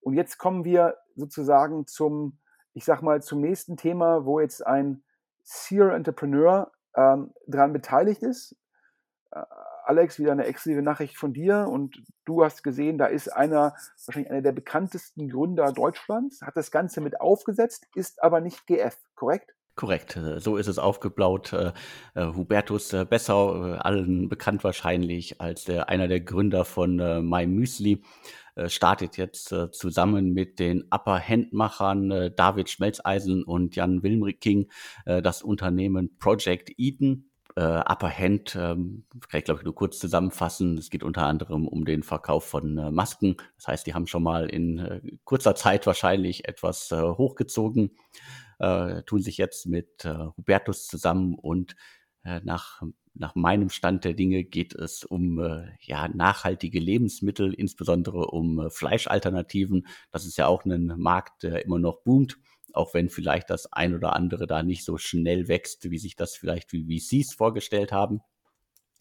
Und jetzt kommen wir sozusagen zum, ich sag mal, zum nächsten Thema, wo jetzt ein Seer Entrepreneur ähm, dran beteiligt ist. Äh, Alex, wieder eine exklusive Nachricht von dir und du hast gesehen, da ist einer, wahrscheinlich einer der bekanntesten Gründer Deutschlands, hat das Ganze mit aufgesetzt, ist aber nicht GF, korrekt? Korrekt, äh, so ist es aufgeblaut. Äh, äh, Hubertus Bessau, allen bekannt wahrscheinlich als einer der Gründer von Müsli, startet jetzt zusammen mit den Upper Handmachern David Schmelzeisen und Jan Wilmriking das Unternehmen Project Eden. Upper Hand ähm, kann ich glaube ich nur kurz zusammenfassen. Es geht unter anderem um den Verkauf von Masken. Das heißt, die haben schon mal in kurzer Zeit wahrscheinlich etwas hochgezogen äh, tun sich jetzt mit äh, Hubertus zusammen und äh, nach nach meinem Stand der Dinge geht es um äh, ja, nachhaltige Lebensmittel, insbesondere um äh, Fleischalternativen. Das ist ja auch ein Markt, der immer noch boomt, auch wenn vielleicht das ein oder andere da nicht so schnell wächst, wie sich das vielleicht wie VCs vorgestellt haben.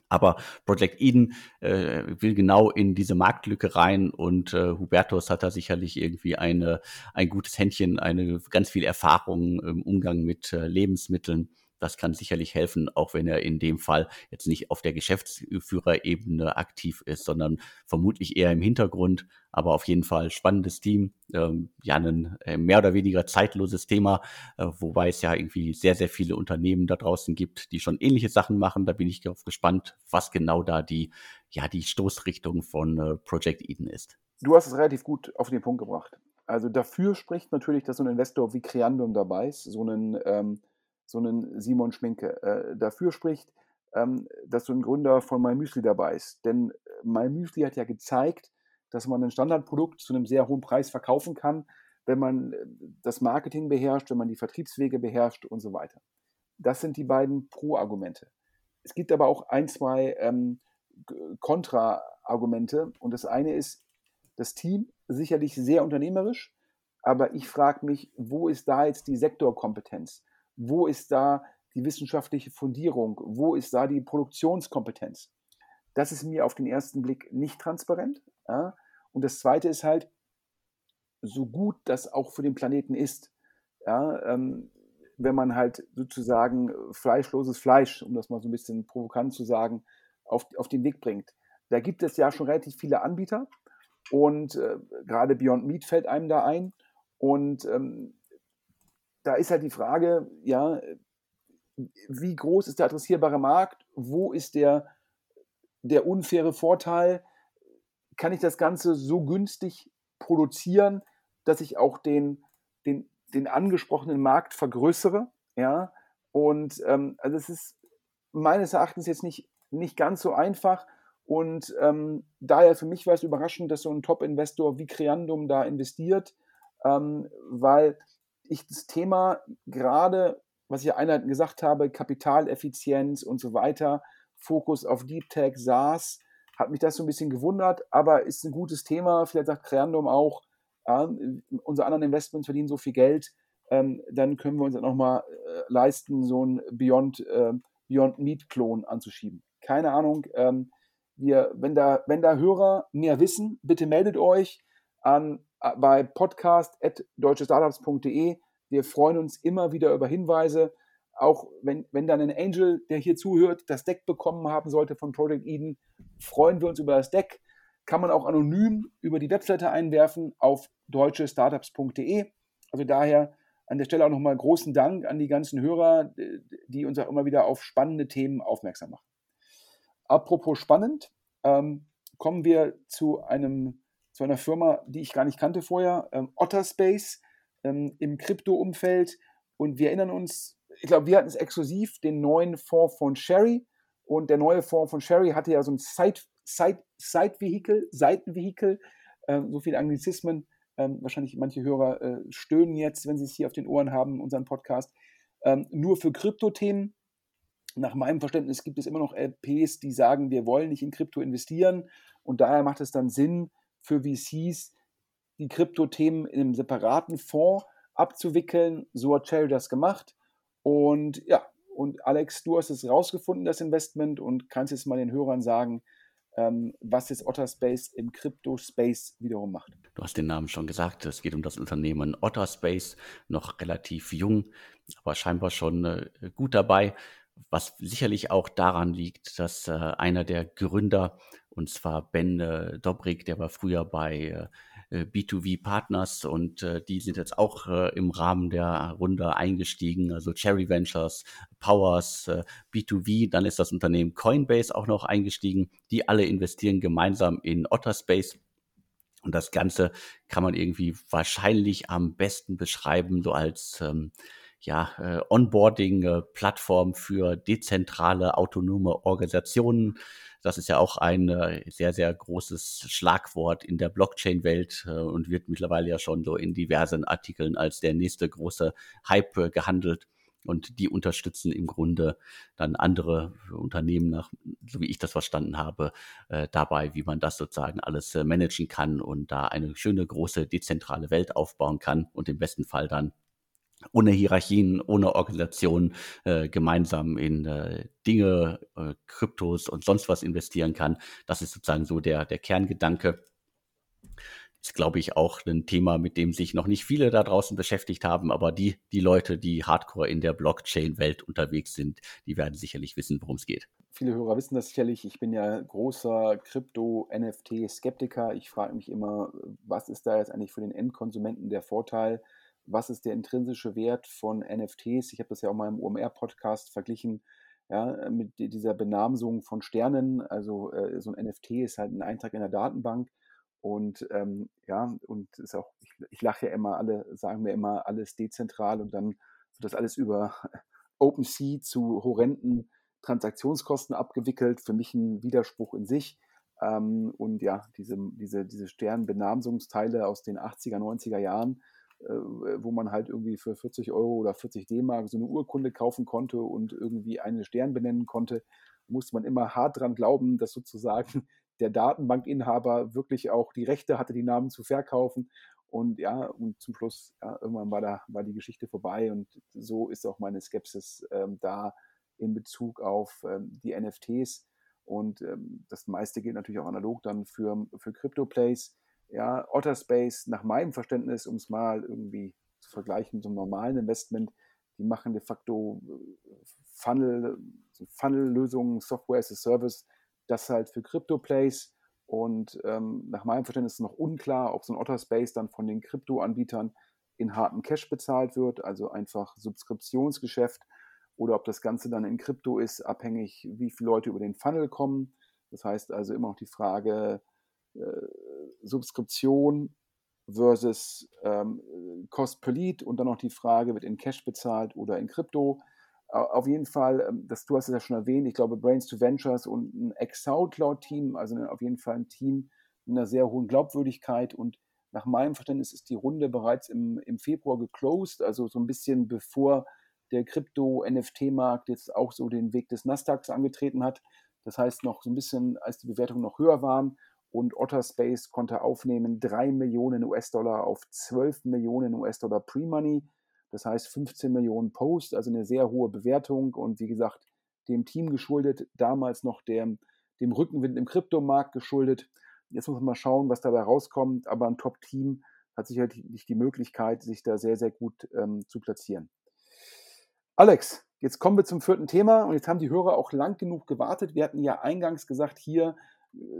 Aber Project Eden äh, will genau in diese Marktlücke rein und äh, Hubertus hat da sicherlich irgendwie eine, ein gutes Händchen, eine ganz viel Erfahrung im Umgang mit äh, Lebensmitteln das kann sicherlich helfen, auch wenn er in dem Fall jetzt nicht auf der Geschäftsführerebene aktiv ist, sondern vermutlich eher im Hintergrund. Aber auf jeden Fall spannendes Team. Ähm, ja, ein äh, mehr oder weniger zeitloses Thema, äh, wobei es ja irgendwie sehr, sehr viele Unternehmen da draußen gibt, die schon ähnliche Sachen machen. Da bin ich gespannt, was genau da die, ja, die Stoßrichtung von äh, Project Eden ist. Du hast es relativ gut auf den Punkt gebracht. Also dafür spricht natürlich, dass so ein Investor wie Creandum dabei ist, so ein ähm, so einen Simon Schminke. Äh, dafür spricht, ähm, dass so ein Gründer von MyMüsli dabei ist. Denn äh, MyMüsli hat ja gezeigt, dass man ein Standardprodukt zu einem sehr hohen Preis verkaufen kann, wenn man äh, das Marketing beherrscht, wenn man die Vertriebswege beherrscht und so weiter. Das sind die beiden Pro-Argumente. Es gibt aber auch ein, zwei ähm, Kontra-Argumente. Und das eine ist, das Team sicherlich sehr unternehmerisch, aber ich frage mich, wo ist da jetzt die Sektorkompetenz? Wo ist da die wissenschaftliche Fundierung? Wo ist da die Produktionskompetenz? Das ist mir auf den ersten Blick nicht transparent. Ja? Und das Zweite ist halt, so gut das auch für den Planeten ist, ja, ähm, wenn man halt sozusagen fleischloses Fleisch, um das mal so ein bisschen provokant zu sagen, auf, auf den Weg bringt. Da gibt es ja schon relativ viele Anbieter und äh, gerade Beyond Meat fällt einem da ein. Und ähm, da ist halt die Frage, ja, wie groß ist der adressierbare Markt? Wo ist der, der unfaire Vorteil? Kann ich das Ganze so günstig produzieren, dass ich auch den, den, den angesprochenen Markt vergrößere? Ja, und ähm, also es ist meines Erachtens jetzt nicht, nicht ganz so einfach. Und ähm, daher für mich war es überraschend, dass so ein Top-Investor wie Creandum da investiert, ähm, weil ich das Thema gerade, was ich einleitend gesagt habe, Kapitaleffizienz und so weiter, Fokus auf Deep Tech, SaaS, hat mich das so ein bisschen gewundert, aber ist ein gutes Thema. Vielleicht sagt Creandum auch, äh, unsere anderen Investments verdienen so viel Geld, ähm, dann können wir uns nochmal äh, leisten, so ein Beyond, äh, Beyond Meat-Klon anzuschieben. Keine Ahnung. Ähm, wir, wenn, da, wenn da Hörer mehr wissen, bitte meldet euch an bei podcast.deutschestartups.de. Wir freuen uns immer wieder über Hinweise. Auch wenn, wenn dann ein Angel, der hier zuhört, das Deck bekommen haben sollte von Project Eden, freuen wir uns über das Deck. Kann man auch anonym über die Webseite einwerfen auf deutschestartups.de. Also daher an der Stelle auch nochmal großen Dank an die ganzen Hörer, die uns auch immer wieder auf spannende Themen aufmerksam machen. Apropos spannend, ähm, kommen wir zu einem zu einer Firma, die ich gar nicht kannte vorher, ähm, Otterspace ähm, im Krypto-Umfeld. Und wir erinnern uns, ich glaube, wir hatten es exklusiv, den neuen Fonds von Sherry. Und der neue Fonds von Sherry hatte ja so ein Side, Side, Side-Vehikel, Seitenvehikel, ähm, so viele Anglizismen. Ähm, wahrscheinlich manche Hörer äh, stöhnen jetzt, wenn sie es hier auf den Ohren haben, unseren Podcast. Ähm, nur für Krypto-Themen. Nach meinem Verständnis gibt es immer noch LPs, die sagen, wir wollen nicht in Krypto investieren. Und daher macht es dann Sinn, für VCs, die Krypto-Themen in einem separaten Fonds abzuwickeln. So hat Cherry das gemacht. Und ja, und Alex, du hast es rausgefunden, das Investment, und kannst jetzt mal den Hörern sagen, ähm, was jetzt Otterspace im Crypto-Space wiederum macht. Du hast den Namen schon gesagt, es geht um das Unternehmen Otterspace, noch relativ jung, aber scheinbar schon äh, gut dabei, was sicherlich auch daran liegt, dass äh, einer der Gründer und zwar Ben äh, Dobrik, der war früher bei äh, B2V Partners und äh, die sind jetzt auch äh, im Rahmen der Runde eingestiegen, also Cherry Ventures, Powers, äh, B2V, dann ist das Unternehmen Coinbase auch noch eingestiegen. Die alle investieren gemeinsam in Otterspace. Und das Ganze kann man irgendwie wahrscheinlich am besten beschreiben, so als ähm, ja, äh, Onboarding-Plattform für dezentrale, autonome Organisationen. Das ist ja auch ein äh, sehr, sehr großes Schlagwort in der Blockchain-Welt äh, und wird mittlerweile ja schon so in diversen Artikeln als der nächste große Hype äh, gehandelt. Und die unterstützen im Grunde dann andere Unternehmen nach, so wie ich das verstanden habe, dabei, wie man das sozusagen alles managen kann und da eine schöne große dezentrale Welt aufbauen kann und im besten Fall dann ohne Hierarchien, ohne Organisation äh, gemeinsam in äh, Dinge, äh, Kryptos und sonst was investieren kann. Das ist sozusagen so der, der Kerngedanke ist, glaube ich, auch ein Thema, mit dem sich noch nicht viele da draußen beschäftigt haben, aber die, die Leute, die hardcore in der Blockchain-Welt unterwegs sind, die werden sicherlich wissen, worum es geht. Viele Hörer wissen das sicherlich. Ich bin ja großer Krypto-NFT-Skeptiker. Ich frage mich immer, was ist da jetzt eigentlich für den Endkonsumenten der Vorteil? Was ist der intrinsische Wert von NFTs? Ich habe das ja auch mal im OMR-Podcast verglichen ja, mit dieser Benamsung von Sternen. Also äh, so ein NFT ist halt ein Eintrag in der Datenbank. Und ähm, ja, und ist auch, ich, ich lache ja immer, alle sagen mir immer alles dezentral und dann wird das alles über [LAUGHS] OpenSea zu horrenden Transaktionskosten abgewickelt. Für mich ein Widerspruch in sich. Ähm, und ja, diese, diese, diese Sternbenamsungsteile aus den 80er, 90er Jahren, wo man halt irgendwie für 40 Euro oder 40 D-Mark so eine Urkunde kaufen konnte und irgendwie einen Stern benennen konnte, musste man immer hart dran glauben, dass sozusagen [LAUGHS] der Datenbankinhaber wirklich auch die Rechte hatte, die Namen zu verkaufen. Und ja, und zum Schluss, ja, irgendwann war, da, war die Geschichte vorbei. Und so ist auch meine Skepsis ähm, da in Bezug auf ähm, die NFTs. Und ähm, das meiste gilt natürlich auch analog dann für, für Crypto-Plays. Ja, Otterspace, nach meinem Verständnis, um es mal irgendwie zu vergleichen mit einem normalen Investment, die machen de facto äh, Funnel, Funnel-Lösungen, Software as a Service, das halt für Crypto-Plays. Und ähm, nach meinem Verständnis ist noch unklar, ob so ein Otterspace dann von den Krypto-Anbietern in harten Cash bezahlt wird, also einfach Subskriptionsgeschäft, oder ob das Ganze dann in Krypto ist, abhängig, wie viele Leute über den Funnel kommen. Das heißt also immer noch die Frage Subskription versus ähm, Cost per Lead und dann noch die Frage, wird in Cash bezahlt oder in Krypto auf jeden Fall, ähm, das, du hast es ja schon erwähnt, ich glaube Brains to Ventures und ein Ex-Soundcloud-Team, also auf jeden Fall ein Team mit einer sehr hohen Glaubwürdigkeit und nach meinem Verständnis ist die Runde bereits im, im Februar geclosed, also so ein bisschen bevor der Krypto-NFT-Markt jetzt auch so den Weg des Nasdaqs angetreten hat. Das heißt noch so ein bisschen, als die Bewertungen noch höher waren und Otterspace konnte aufnehmen 3 Millionen US-Dollar auf 12 Millionen US-Dollar Pre-Money. Das heißt 15 Millionen Posts, also eine sehr hohe Bewertung und wie gesagt, dem Team geschuldet, damals noch dem, dem Rückenwind im Kryptomarkt geschuldet. Jetzt muss man mal schauen, was dabei rauskommt, aber ein Top-Team hat sicherlich die Möglichkeit, sich da sehr, sehr gut ähm, zu platzieren. Alex, jetzt kommen wir zum vierten Thema und jetzt haben die Hörer auch lang genug gewartet. Wir hatten ja eingangs gesagt, hier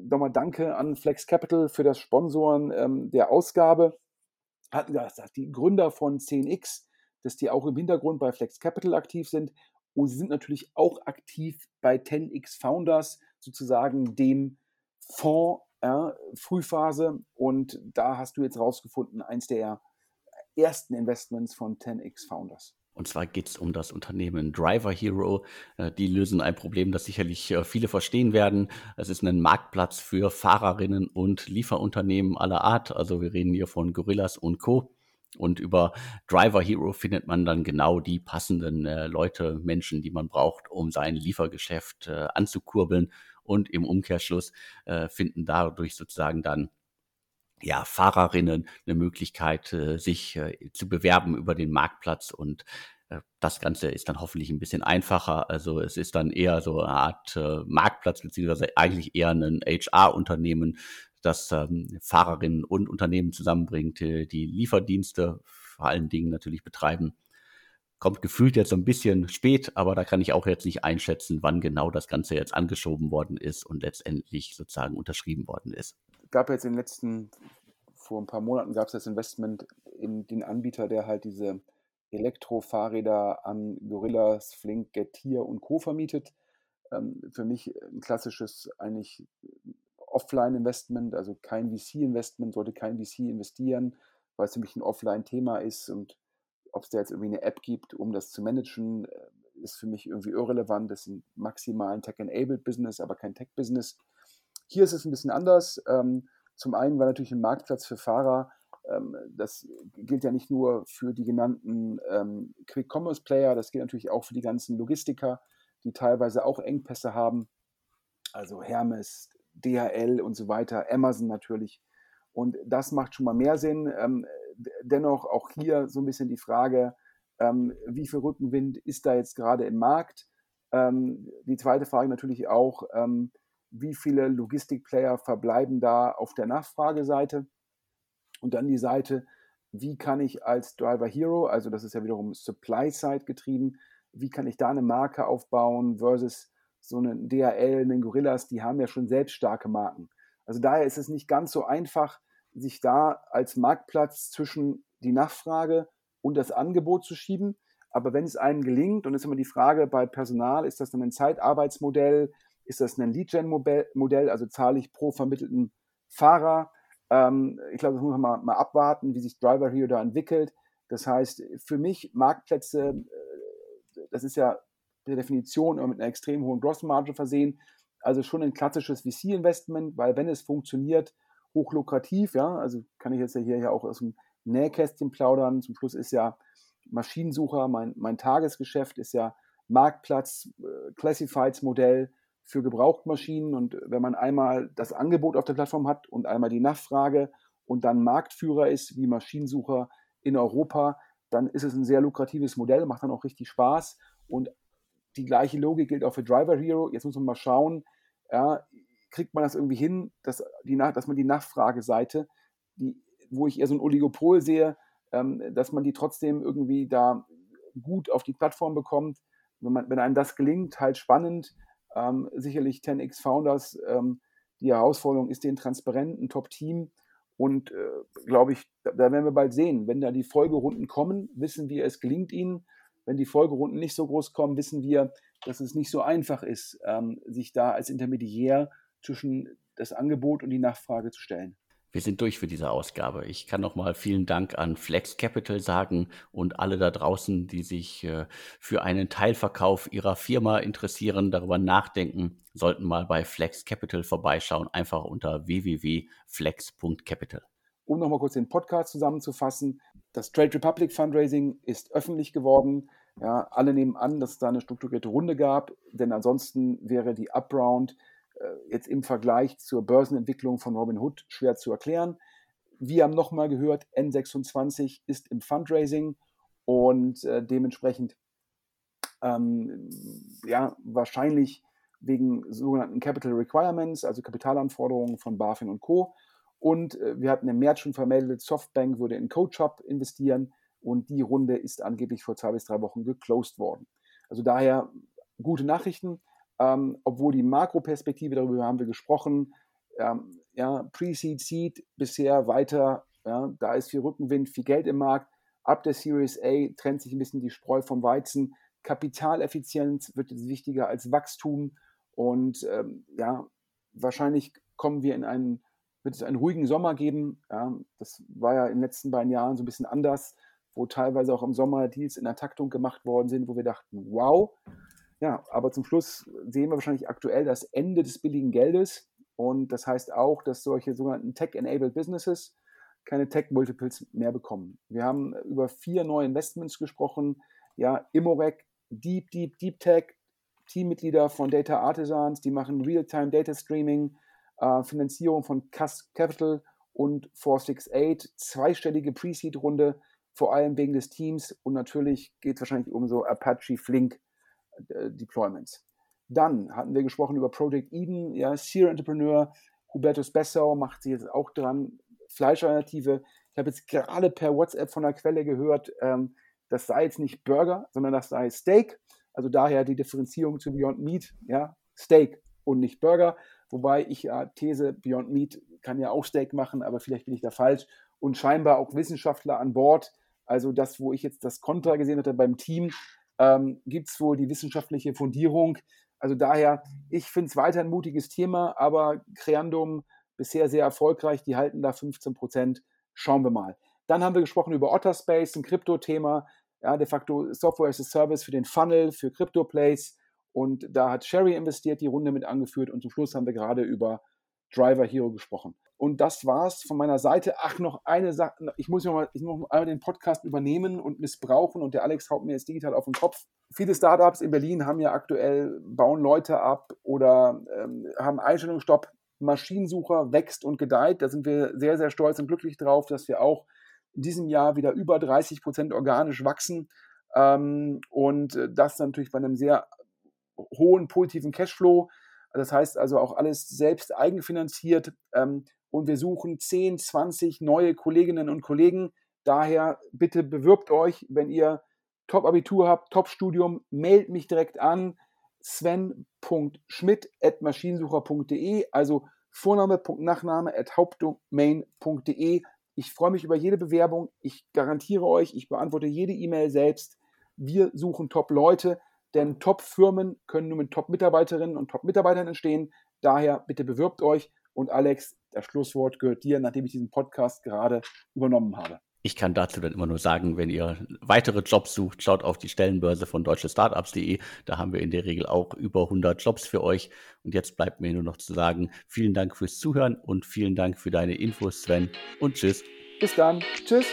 nochmal Danke an Flex Capital für das Sponsoren ähm, der Ausgabe. Hatten gesagt, die Gründer von 10x dass die auch im Hintergrund bei Flex Capital aktiv sind. Und sie sind natürlich auch aktiv bei 10x Founders, sozusagen dem Fonds äh, Frühphase. Und da hast du jetzt rausgefunden, eins der ersten Investments von 10x Founders. Und zwar geht es um das Unternehmen Driver Hero. Äh, die lösen ein Problem, das sicherlich äh, viele verstehen werden. Es ist ein Marktplatz für Fahrerinnen und Lieferunternehmen aller Art. Also wir reden hier von Gorillas und Co. Und über Driver Hero findet man dann genau die passenden äh, Leute, Menschen, die man braucht, um sein Liefergeschäft anzukurbeln. Und im Umkehrschluss finden dadurch sozusagen dann ja, Fahrerinnen eine Möglichkeit, äh, sich äh, zu bewerben über den Marktplatz und äh, das Ganze ist dann hoffentlich ein bisschen einfacher. Also es ist dann eher so eine Art Marktplatz, beziehungsweise eigentlich eher ein HR-Unternehmen, das ähm, Fahrerinnen und Unternehmen zusammenbringt, die Lieferdienste vor allen Dingen natürlich betreiben. Kommt gefühlt jetzt so ein bisschen spät, aber da kann ich auch jetzt nicht einschätzen, wann genau das Ganze jetzt angeschoben worden ist und letztendlich sozusagen unterschrieben worden ist. Gab jetzt in den letzten, vor ein paar Monaten gab es das Investment in den Anbieter, der halt diese Elektrofahrräder an Gorillas, Flink, Getir und Co. vermietet. Ähm, für mich ein klassisches eigentlich Offline-Investment, also kein VC-Investment, sollte kein VC investieren, weil es nämlich ein Offline-Thema ist und ob es da jetzt irgendwie eine App gibt, um das zu managen, äh, ist für mich irgendwie irrelevant. Das ist ein maximal Tech-Enabled Business, aber kein Tech-Business. Hier ist es ein bisschen anders. Ähm, zum einen war natürlich ein Marktplatz für Fahrer ähm, das gilt ja nicht nur für die genannten ähm, Quick Commerce Player, das gilt natürlich auch für die ganzen Logistiker, die teilweise auch Engpässe haben. Also Hermes, DHL und so weiter, Amazon natürlich. Und das macht schon mal mehr Sinn. Dennoch auch hier so ein bisschen die Frage, wie viel Rückenwind ist da jetzt gerade im Markt? Die zweite Frage natürlich auch, wie viele Logistikplayer verbleiben da auf der Nachfrageseite? Und dann die Seite, wie kann ich als Driver Hero, also das ist ja wiederum Supply-Side getrieben, wie kann ich da eine Marke aufbauen versus so einen DHL, einen Gorillas, die haben ja schon selbst starke Marken. Also daher ist es nicht ganz so einfach, sich da als Marktplatz zwischen die Nachfrage und das Angebot zu schieben. Aber wenn es einem gelingt, und es ist immer die Frage bei Personal, ist das dann ein Zeitarbeitsmodell, ist das ein Lead-Gen-Modell, also zahle ich pro vermittelten Fahrer? Ähm, ich glaube, das muss man mal, mal, abwarten, wie sich Driver Hero da entwickelt. Das heißt, für mich Marktplätze, äh, das ist ja per Definition mit einer extrem hohen Grossmarge versehen. Also schon ein klassisches VC-Investment, weil wenn es funktioniert, hochlukrativ, ja, also kann ich jetzt ja hier ja auch aus dem Nähkästchen plaudern. Zum Schluss ist ja Maschinensucher, mein, mein Tagesgeschäft ist ja Marktplatz, äh, Classifieds-Modell für Gebrauchtmaschinen. Und wenn man einmal das Angebot auf der Plattform hat und einmal die Nachfrage und dann Marktführer ist wie Maschinensucher in Europa, dann ist es ein sehr lukratives Modell, macht dann auch richtig Spaß. Und die gleiche Logik gilt auch für Driver Hero. Jetzt muss man mal schauen, ja, kriegt man das irgendwie hin, dass, die, dass man die Nachfrageseite, die, wo ich eher so ein Oligopol sehe, ähm, dass man die trotzdem irgendwie da gut auf die Plattform bekommt. Wenn, man, wenn einem das gelingt, halt spannend. Ähm, sicherlich 10x Founders, ähm, die Herausforderung ist den transparenten Top-Team. Und äh, glaube ich, da, da, werden wir bald sehen. Wenn da die Folgerunden kommen, wissen wir, es gelingt ihnen. Wenn die Folgerunden nicht so groß kommen, wissen wir, dass es nicht so einfach ist, ähm, sich da als Intermediär zwischen das Angebot und die Nachfrage zu stellen. Wir sind durch für diese Ausgabe. Ich kann nochmal vielen Dank an Flex Capital sagen und alle da draußen, die sich äh, für einen Teilverkauf ihrer Firma interessieren, darüber nachdenken, sollten mal bei Flex Capital vorbeischauen, einfach unter www.flex.capital. Um nochmal kurz den Podcast zusammenzufassen, das Trade Republic Fundraising ist öffentlich geworden. Ja, alle nehmen an, dass es da eine strukturierte Runde gab, denn ansonsten wäre die Upround jetzt im Vergleich zur Börsenentwicklung von Robinhood schwer zu erklären. Wir haben nochmal gehört, N26 ist im Fundraising und äh, dementsprechend ähm, ja, wahrscheinlich wegen sogenannten Capital Requirements, also Kapitalanforderungen von BaFin und Co. Und äh, wir hatten im März schon vermeldet, Softbank würde in CoachUp investieren und die Runde ist angeblich vor zwei bis drei Wochen geclosed worden. Also daher gute Nachrichten ähm, obwohl die Makroperspektive, darüber haben wir gesprochen, ähm, ja, Pre-Seed, Seed bisher weiter, ja, da ist viel Rückenwind, viel Geld im Markt. Ab der Series A trennt sich ein bisschen die Spreu vom Weizen. Kapitaleffizienz wird jetzt wichtiger als Wachstum und ähm, ja, wahrscheinlich kommen wir in einen, wird es einen ruhigen Sommer geben. Ja, das war ja in den letzten beiden Jahren so ein bisschen anders, wo teilweise auch im Sommer Deals in der Taktung gemacht worden sind, wo wir dachten, wow, ja, aber zum Schluss sehen wir wahrscheinlich aktuell das Ende des billigen Geldes. Und das heißt auch, dass solche sogenannten Tech-Enabled Businesses keine Tech-Multiples mehr bekommen. Wir haben über vier neue Investments gesprochen. Ja, Immorec, Deep, Deep, Deep Tech, Teammitglieder von Data Artisans, die machen Real-Time Data Streaming, äh, Finanzierung von Cast Capital und 468, zweistellige Pre-Seed-Runde, vor allem wegen des Teams und natürlich geht es wahrscheinlich um so Apache Flink Deployments. Dann hatten wir gesprochen über Project Eden, ja, Serial Entrepreneur, Hubertus Bessau macht sich jetzt auch dran, Fleischalternative. Ich habe jetzt gerade per WhatsApp von der Quelle gehört, ähm, das sei jetzt nicht Burger, sondern das sei Steak. Also daher die Differenzierung zu Beyond Meat, ja, Steak und nicht Burger. Wobei ich ja These, Beyond Meat kann ja auch Steak machen, aber vielleicht bin ich da falsch. Und scheinbar auch Wissenschaftler an Bord. Also das, wo ich jetzt das Kontra gesehen hatte beim Team, ähm, gibt es wohl die wissenschaftliche Fundierung. Also daher, ich finde es weiter ein mutiges Thema, aber Creandum bisher sehr erfolgreich, die halten da 15 Prozent. Schauen wir mal. Dann haben wir gesprochen über Otterspace, ein Krypto-Thema, ja, de facto Software as a Service für den Funnel, für Crypto-Plays. Und da hat Sherry investiert, die Runde mit angeführt. Und zum Schluss haben wir gerade über Driver Hero gesprochen. Und das war's von meiner Seite. Ach, noch eine Sache. Ich muss mal, ich muss einmal den Podcast übernehmen und missbrauchen und der Alex haut mir jetzt digital auf den Kopf. Viele Startups in Berlin haben ja aktuell, bauen Leute ab oder ähm, haben Einstellungsstopp. Maschinensucher wächst und gedeiht. Da sind wir sehr, sehr stolz und glücklich drauf, dass wir auch in diesem Jahr wieder über 30 Prozent organisch wachsen. Ähm, und das natürlich bei einem sehr hohen positiven Cashflow. Das heißt also auch alles selbst eigenfinanziert. Ähm, und wir suchen 10, 20 neue Kolleginnen und Kollegen. Daher bitte bewirbt euch, wenn ihr Top-Abitur habt, Top-Studium, meldet mich direkt an sven.schmidt.maschinensucher.de, also Vorname, Nachname at hauptdomain.de. Ich freue mich über jede Bewerbung. Ich garantiere euch, ich beantworte jede E-Mail selbst. Wir suchen Top-Leute, denn Top-Firmen können nur mit Top-Mitarbeiterinnen und Top-Mitarbeitern entstehen. Daher bitte bewirbt euch. Und Alex, das Schlusswort gehört dir, nachdem ich diesen Podcast gerade übernommen habe. Ich kann dazu dann immer nur sagen, wenn ihr weitere Jobs sucht, schaut auf die Stellenbörse von deutschestartups.de. Da haben wir in der Regel auch über 100 Jobs für euch. Und jetzt bleibt mir nur noch zu sagen, vielen Dank fürs Zuhören und vielen Dank für deine Infos, Sven. Und tschüss. Bis dann. Tschüss.